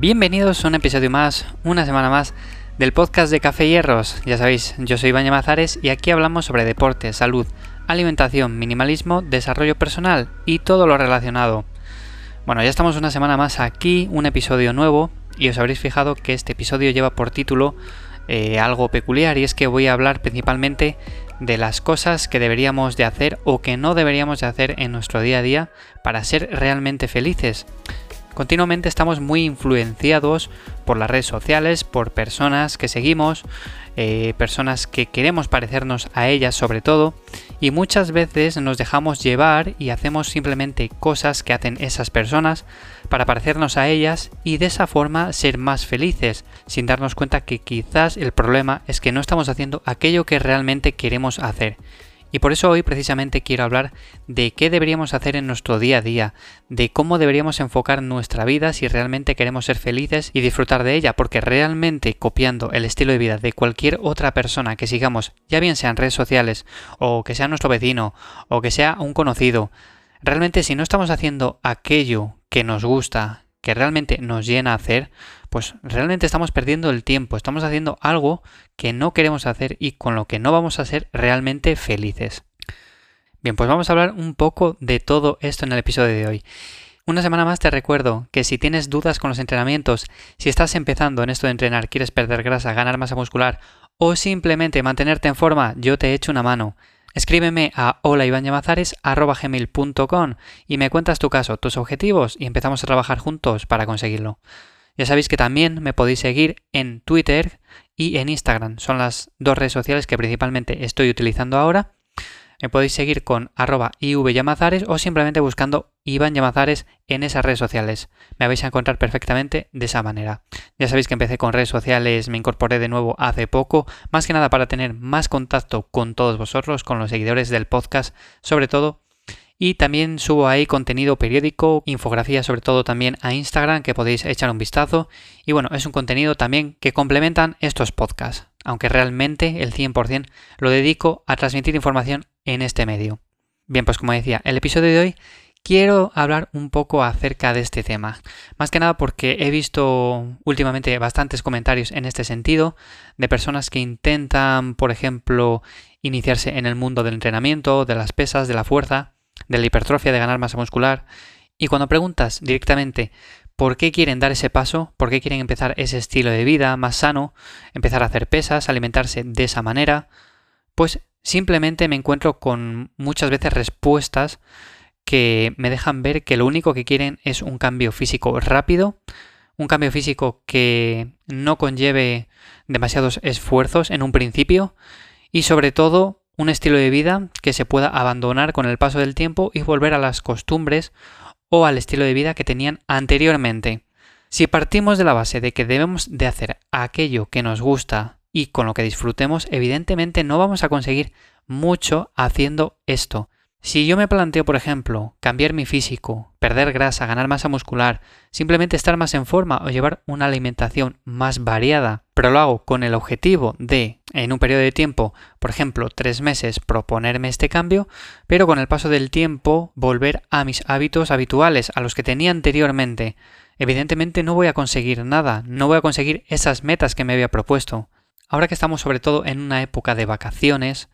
Bienvenidos a un episodio más, una semana más del podcast de Café Hierros. Ya sabéis, yo soy Iván Mazares y aquí hablamos sobre deporte, salud, alimentación, minimalismo, desarrollo personal y todo lo relacionado. Bueno, ya estamos una semana más aquí, un episodio nuevo y os habréis fijado que este episodio lleva por título eh, algo peculiar y es que voy a hablar principalmente de las cosas que deberíamos de hacer o que no deberíamos de hacer en nuestro día a día para ser realmente felices. Continuamente estamos muy influenciados por las redes sociales, por personas que seguimos, eh, personas que queremos parecernos a ellas sobre todo, y muchas veces nos dejamos llevar y hacemos simplemente cosas que hacen esas personas para parecernos a ellas y de esa forma ser más felices, sin darnos cuenta que quizás el problema es que no estamos haciendo aquello que realmente queremos hacer y por eso hoy precisamente quiero hablar de qué deberíamos hacer en nuestro día a día, de cómo deberíamos enfocar nuestra vida si realmente queremos ser felices y disfrutar de ella, porque realmente copiando el estilo de vida de cualquier otra persona que sigamos, ya bien sea en redes sociales, o que sea nuestro vecino, o que sea un conocido, realmente si no estamos haciendo aquello que nos gusta, que realmente nos llena hacer, pues realmente estamos perdiendo el tiempo, estamos haciendo algo que no queremos hacer y con lo que no vamos a ser realmente felices. Bien, pues vamos a hablar un poco de todo esto en el episodio de hoy. Una semana más te recuerdo que si tienes dudas con los entrenamientos, si estás empezando en esto de entrenar, quieres perder grasa, ganar masa muscular o simplemente mantenerte en forma, yo te echo una mano. Escríbeme a holaibañamazares.com y me cuentas tu caso, tus objetivos y empezamos a trabajar juntos para conseguirlo. Ya sabéis que también me podéis seguir en Twitter y en Instagram. Son las dos redes sociales que principalmente estoy utilizando ahora. Me podéis seguir con arroba ivyamazares o simplemente buscando Iván Llamazares en esas redes sociales. Me vais a encontrar perfectamente de esa manera. Ya sabéis que empecé con redes sociales, me incorporé de nuevo hace poco, más que nada para tener más contacto con todos vosotros, con los seguidores del podcast, sobre todo y también subo ahí contenido periódico, infografía sobre todo también a Instagram que podéis echar un vistazo. Y bueno, es un contenido también que complementan estos podcasts, aunque realmente el 100% lo dedico a transmitir información en este medio. Bien, pues como decía, el episodio de hoy quiero hablar un poco acerca de este tema. Más que nada porque he visto últimamente bastantes comentarios en este sentido de personas que intentan, por ejemplo, iniciarse en el mundo del entrenamiento, de las pesas, de la fuerza de la hipertrofia, de ganar masa muscular. Y cuando preguntas directamente por qué quieren dar ese paso, por qué quieren empezar ese estilo de vida más sano, empezar a hacer pesas, alimentarse de esa manera, pues simplemente me encuentro con muchas veces respuestas que me dejan ver que lo único que quieren es un cambio físico rápido, un cambio físico que no conlleve demasiados esfuerzos en un principio y sobre todo un estilo de vida que se pueda abandonar con el paso del tiempo y volver a las costumbres o al estilo de vida que tenían anteriormente. Si partimos de la base de que debemos de hacer aquello que nos gusta y con lo que disfrutemos, evidentemente no vamos a conseguir mucho haciendo esto. Si yo me planteo, por ejemplo, cambiar mi físico, perder grasa, ganar masa muscular, simplemente estar más en forma o llevar una alimentación más variada, pero lo hago con el objetivo de, en un periodo de tiempo, por ejemplo, tres meses, proponerme este cambio, pero con el paso del tiempo volver a mis hábitos habituales, a los que tenía anteriormente, evidentemente no voy a conseguir nada, no voy a conseguir esas metas que me había propuesto. Ahora que estamos sobre todo en una época de vacaciones,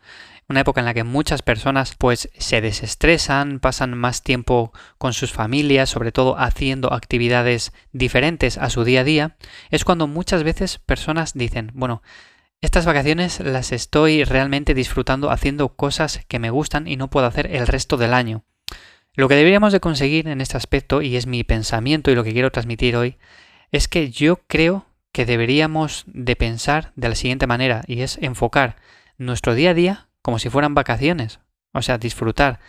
una época en la que muchas personas pues se desestresan, pasan más tiempo con sus familias, sobre todo haciendo actividades diferentes a su día a día, es cuando muchas veces personas dicen, bueno, estas vacaciones las estoy realmente disfrutando haciendo cosas que me gustan y no puedo hacer el resto del año. Lo que deberíamos de conseguir en este aspecto, y es mi pensamiento y lo que quiero transmitir hoy, es que yo creo que deberíamos de pensar de la siguiente manera, y es enfocar nuestro día a día como si fueran vacaciones. O sea, disfrutar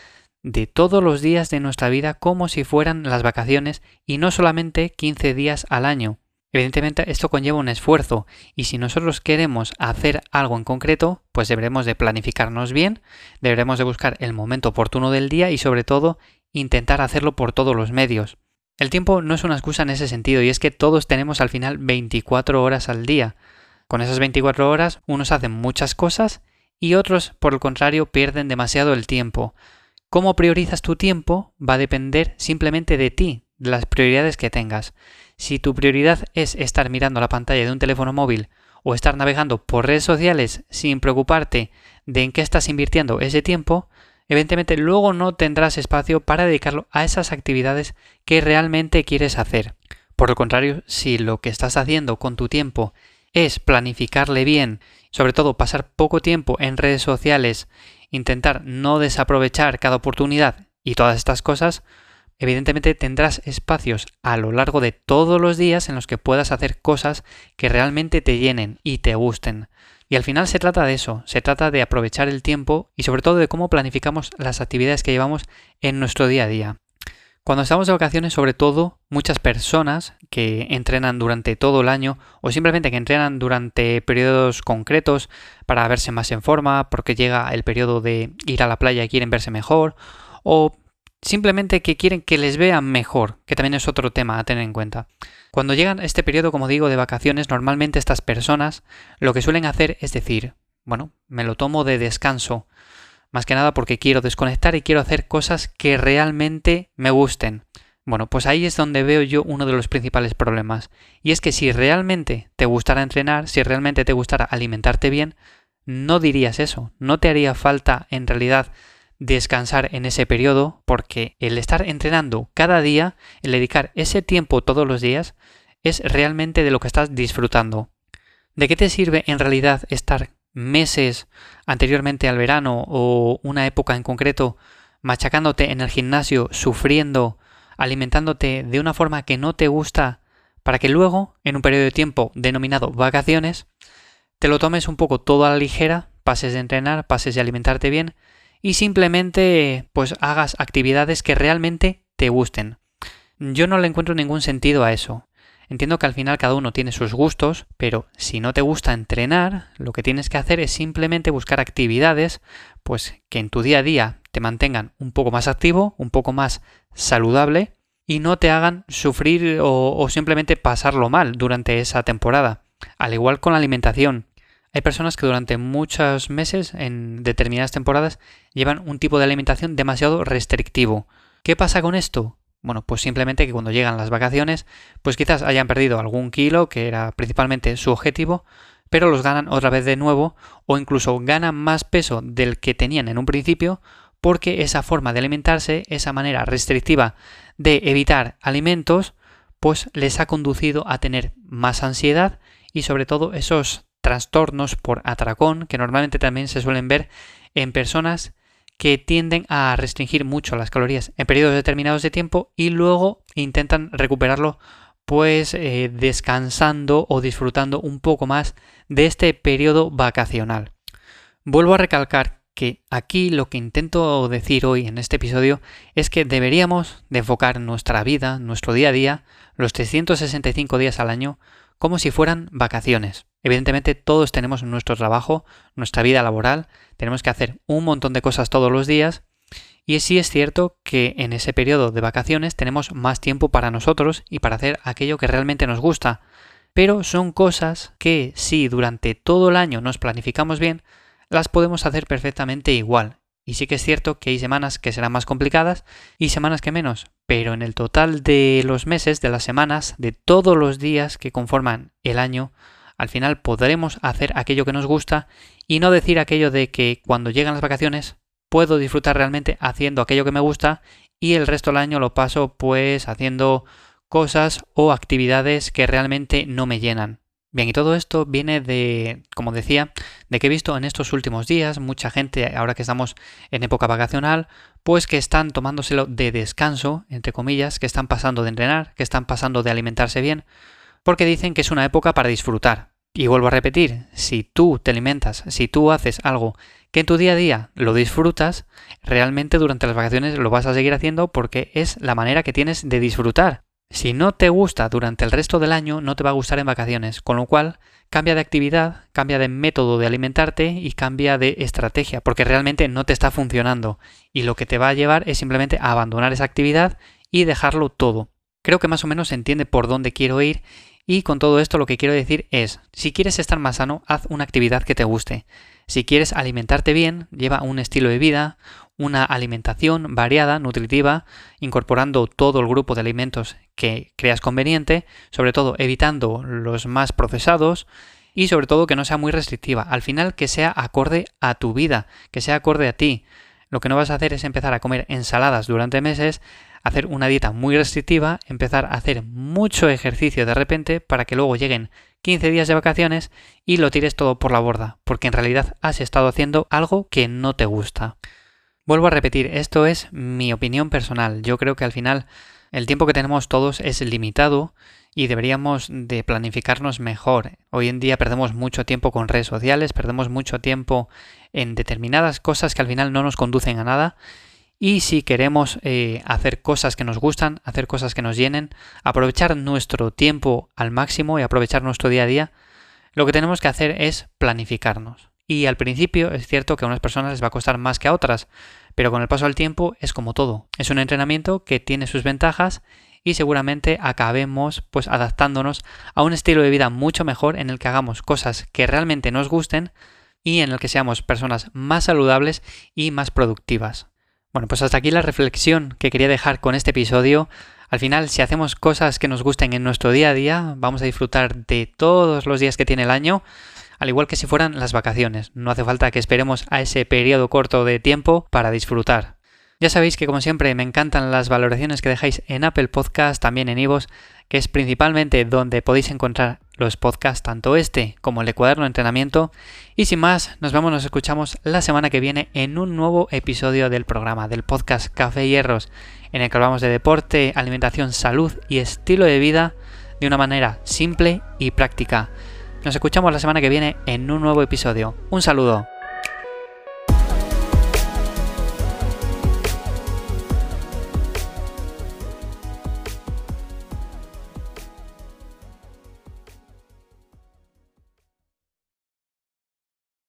de todos los días de nuestra vida como si fueran las vacaciones y no solamente 15 días al año. Evidentemente esto conlleva un esfuerzo y si nosotros queremos hacer algo en concreto, pues deberemos de planificarnos bien, deberemos de buscar el momento oportuno del día y sobre todo intentar hacerlo por todos los medios. El tiempo no es una excusa en ese sentido y es que todos tenemos al final 24 horas al día. Con esas 24 horas unos hacen muchas cosas y otros, por el contrario, pierden demasiado el tiempo. Cómo priorizas tu tiempo va a depender simplemente de ti, de las prioridades que tengas. Si tu prioridad es estar mirando la pantalla de un teléfono móvil o estar navegando por redes sociales sin preocuparte de en qué estás invirtiendo ese tiempo, evidentemente luego no tendrás espacio para dedicarlo a esas actividades que realmente quieres hacer. Por el contrario, si lo que estás haciendo con tu tiempo es planificarle bien, sobre todo pasar poco tiempo en redes sociales, intentar no desaprovechar cada oportunidad y todas estas cosas, evidentemente tendrás espacios a lo largo de todos los días en los que puedas hacer cosas que realmente te llenen y te gusten. Y al final se trata de eso, se trata de aprovechar el tiempo y sobre todo de cómo planificamos las actividades que llevamos en nuestro día a día. Cuando estamos de vacaciones, sobre todo, muchas personas que entrenan durante todo el año o simplemente que entrenan durante periodos concretos para verse más en forma, porque llega el periodo de ir a la playa y quieren verse mejor, o simplemente que quieren que les vean mejor, que también es otro tema a tener en cuenta. Cuando llegan este periodo, como digo, de vacaciones, normalmente estas personas lo que suelen hacer es decir, bueno, me lo tomo de descanso, más que nada porque quiero desconectar y quiero hacer cosas que realmente me gusten. Bueno, pues ahí es donde veo yo uno de los principales problemas. Y es que si realmente te gustara entrenar, si realmente te gustara alimentarte bien, no dirías eso. No te haría falta en realidad descansar en ese periodo porque el estar entrenando cada día, el dedicar ese tiempo todos los días, es realmente de lo que estás disfrutando. ¿De qué te sirve en realidad estar meses anteriormente al verano o una época en concreto machacándote en el gimnasio, sufriendo, alimentándote de una forma que no te gusta, para que luego, en un periodo de tiempo denominado vacaciones, te lo tomes un poco todo a la ligera, pases de entrenar, pases de alimentarte bien y simplemente pues hagas actividades que realmente te gusten. Yo no le encuentro ningún sentido a eso. Entiendo que al final cada uno tiene sus gustos, pero si no te gusta entrenar, lo que tienes que hacer es simplemente buscar actividades pues que en tu día a día te mantengan un poco más activo, un poco más saludable y no te hagan sufrir o, o simplemente pasarlo mal durante esa temporada. Al igual con la alimentación, hay personas que durante muchos meses, en determinadas temporadas, llevan un tipo de alimentación demasiado restrictivo. ¿Qué pasa con esto? Bueno, pues simplemente que cuando llegan las vacaciones, pues quizás hayan perdido algún kilo, que era principalmente su objetivo, pero los ganan otra vez de nuevo, o incluso ganan más peso del que tenían en un principio, porque esa forma de alimentarse, esa manera restrictiva de evitar alimentos, pues les ha conducido a tener más ansiedad y sobre todo esos trastornos por atracón que normalmente también se suelen ver en personas que tienden a restringir mucho las calorías en periodos determinados de tiempo y luego intentan recuperarlo pues eh, descansando o disfrutando un poco más de este periodo vacacional. Vuelvo a recalcar que aquí lo que intento decir hoy en este episodio es que deberíamos de enfocar nuestra vida, nuestro día a día, los 365 días al año, como si fueran vacaciones. Evidentemente todos tenemos nuestro trabajo, nuestra vida laboral, tenemos que hacer un montón de cosas todos los días y sí es cierto que en ese periodo de vacaciones tenemos más tiempo para nosotros y para hacer aquello que realmente nos gusta. Pero son cosas que si durante todo el año nos planificamos bien, las podemos hacer perfectamente igual. Y sí que es cierto que hay semanas que serán más complicadas y semanas que menos, pero en el total de los meses, de las semanas, de todos los días que conforman el año, al final podremos hacer aquello que nos gusta y no decir aquello de que cuando llegan las vacaciones puedo disfrutar realmente haciendo aquello que me gusta y el resto del año lo paso pues haciendo cosas o actividades que realmente no me llenan. Bien, y todo esto viene de, como decía, de que he visto en estos últimos días mucha gente, ahora que estamos en época vacacional, pues que están tomándoselo de descanso, entre comillas, que están pasando de entrenar, que están pasando de alimentarse bien, porque dicen que es una época para disfrutar. Y vuelvo a repetir, si tú te alimentas, si tú haces algo que en tu día a día lo disfrutas, realmente durante las vacaciones lo vas a seguir haciendo porque es la manera que tienes de disfrutar. Si no te gusta durante el resto del año, no te va a gustar en vacaciones, con lo cual cambia de actividad, cambia de método de alimentarte y cambia de estrategia, porque realmente no te está funcionando y lo que te va a llevar es simplemente a abandonar esa actividad y dejarlo todo. Creo que más o menos se entiende por dónde quiero ir y con todo esto lo que quiero decir es, si quieres estar más sano, haz una actividad que te guste. Si quieres alimentarte bien, lleva un estilo de vida, una alimentación variada, nutritiva, incorporando todo el grupo de alimentos que creas conveniente, sobre todo evitando los más procesados y sobre todo que no sea muy restrictiva. Al final que sea acorde a tu vida, que sea acorde a ti. Lo que no vas a hacer es empezar a comer ensaladas durante meses, hacer una dieta muy restrictiva, empezar a hacer mucho ejercicio de repente para que luego lleguen 15 días de vacaciones y lo tires todo por la borda, porque en realidad has estado haciendo algo que no te gusta. Vuelvo a repetir, esto es mi opinión personal. Yo creo que al final el tiempo que tenemos todos es limitado y deberíamos de planificarnos mejor. Hoy en día perdemos mucho tiempo con redes sociales, perdemos mucho tiempo en determinadas cosas que al final no nos conducen a nada y si queremos eh, hacer cosas que nos gustan, hacer cosas que nos llenen, aprovechar nuestro tiempo al máximo y aprovechar nuestro día a día, lo que tenemos que hacer es planificarnos. Y al principio es cierto que a unas personas les va a costar más que a otras, pero con el paso del tiempo es como todo. Es un entrenamiento que tiene sus ventajas y seguramente acabemos pues adaptándonos a un estilo de vida mucho mejor en el que hagamos cosas que realmente nos gusten y en el que seamos personas más saludables y más productivas. Bueno, pues hasta aquí la reflexión que quería dejar con este episodio. Al final, si hacemos cosas que nos gusten en nuestro día a día, vamos a disfrutar de todos los días que tiene el año, al igual que si fueran las vacaciones. No hace falta que esperemos a ese periodo corto de tiempo para disfrutar. Ya sabéis que como siempre me encantan las valoraciones que dejáis en Apple Podcast, también en Ivos, que es principalmente donde podéis encontrar los podcasts, tanto este como el de cuaderno de entrenamiento. Y sin más, nos vemos, nos escuchamos la semana que viene en un nuevo episodio del programa, del podcast Café Hierros, en el que hablamos de deporte, alimentación, salud y estilo de vida de una manera simple y práctica. Nos escuchamos la semana que viene en un nuevo episodio. Un saludo.